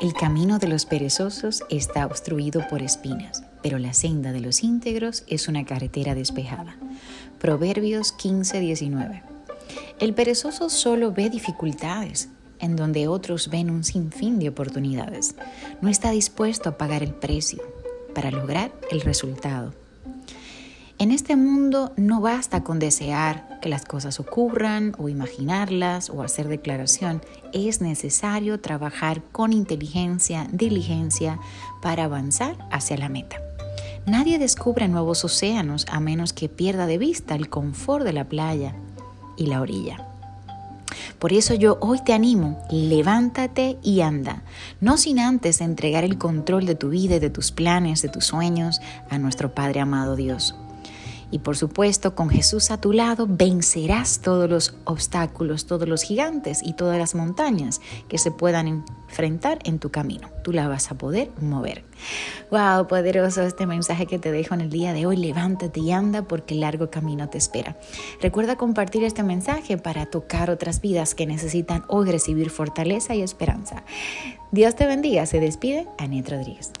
El camino de los perezosos está obstruido por espinas, pero la senda de los íntegros es una carretera despejada. Proverbios 15:19. El perezoso solo ve dificultades, en donde otros ven un sinfín de oportunidades. No está dispuesto a pagar el precio para lograr el resultado. En este mundo no basta con desear que las cosas ocurran o imaginarlas o hacer declaración. Es necesario trabajar con inteligencia, diligencia para avanzar hacia la meta. Nadie descubre nuevos océanos a menos que pierda de vista el confort de la playa y la orilla. Por eso yo hoy te animo, levántate y anda, no sin antes entregar el control de tu vida y de tus planes, de tus sueños a nuestro Padre amado Dios. Y por supuesto, con Jesús a tu lado, vencerás todos los obstáculos, todos los gigantes y todas las montañas que se puedan enfrentar en tu camino. Tú la vas a poder mover. Wow, poderoso este mensaje que te dejo en el día de hoy. Levántate y anda porque el largo camino te espera. Recuerda compartir este mensaje para tocar otras vidas que necesitan hoy recibir fortaleza y esperanza. Dios te bendiga. Se despide Anet Rodríguez.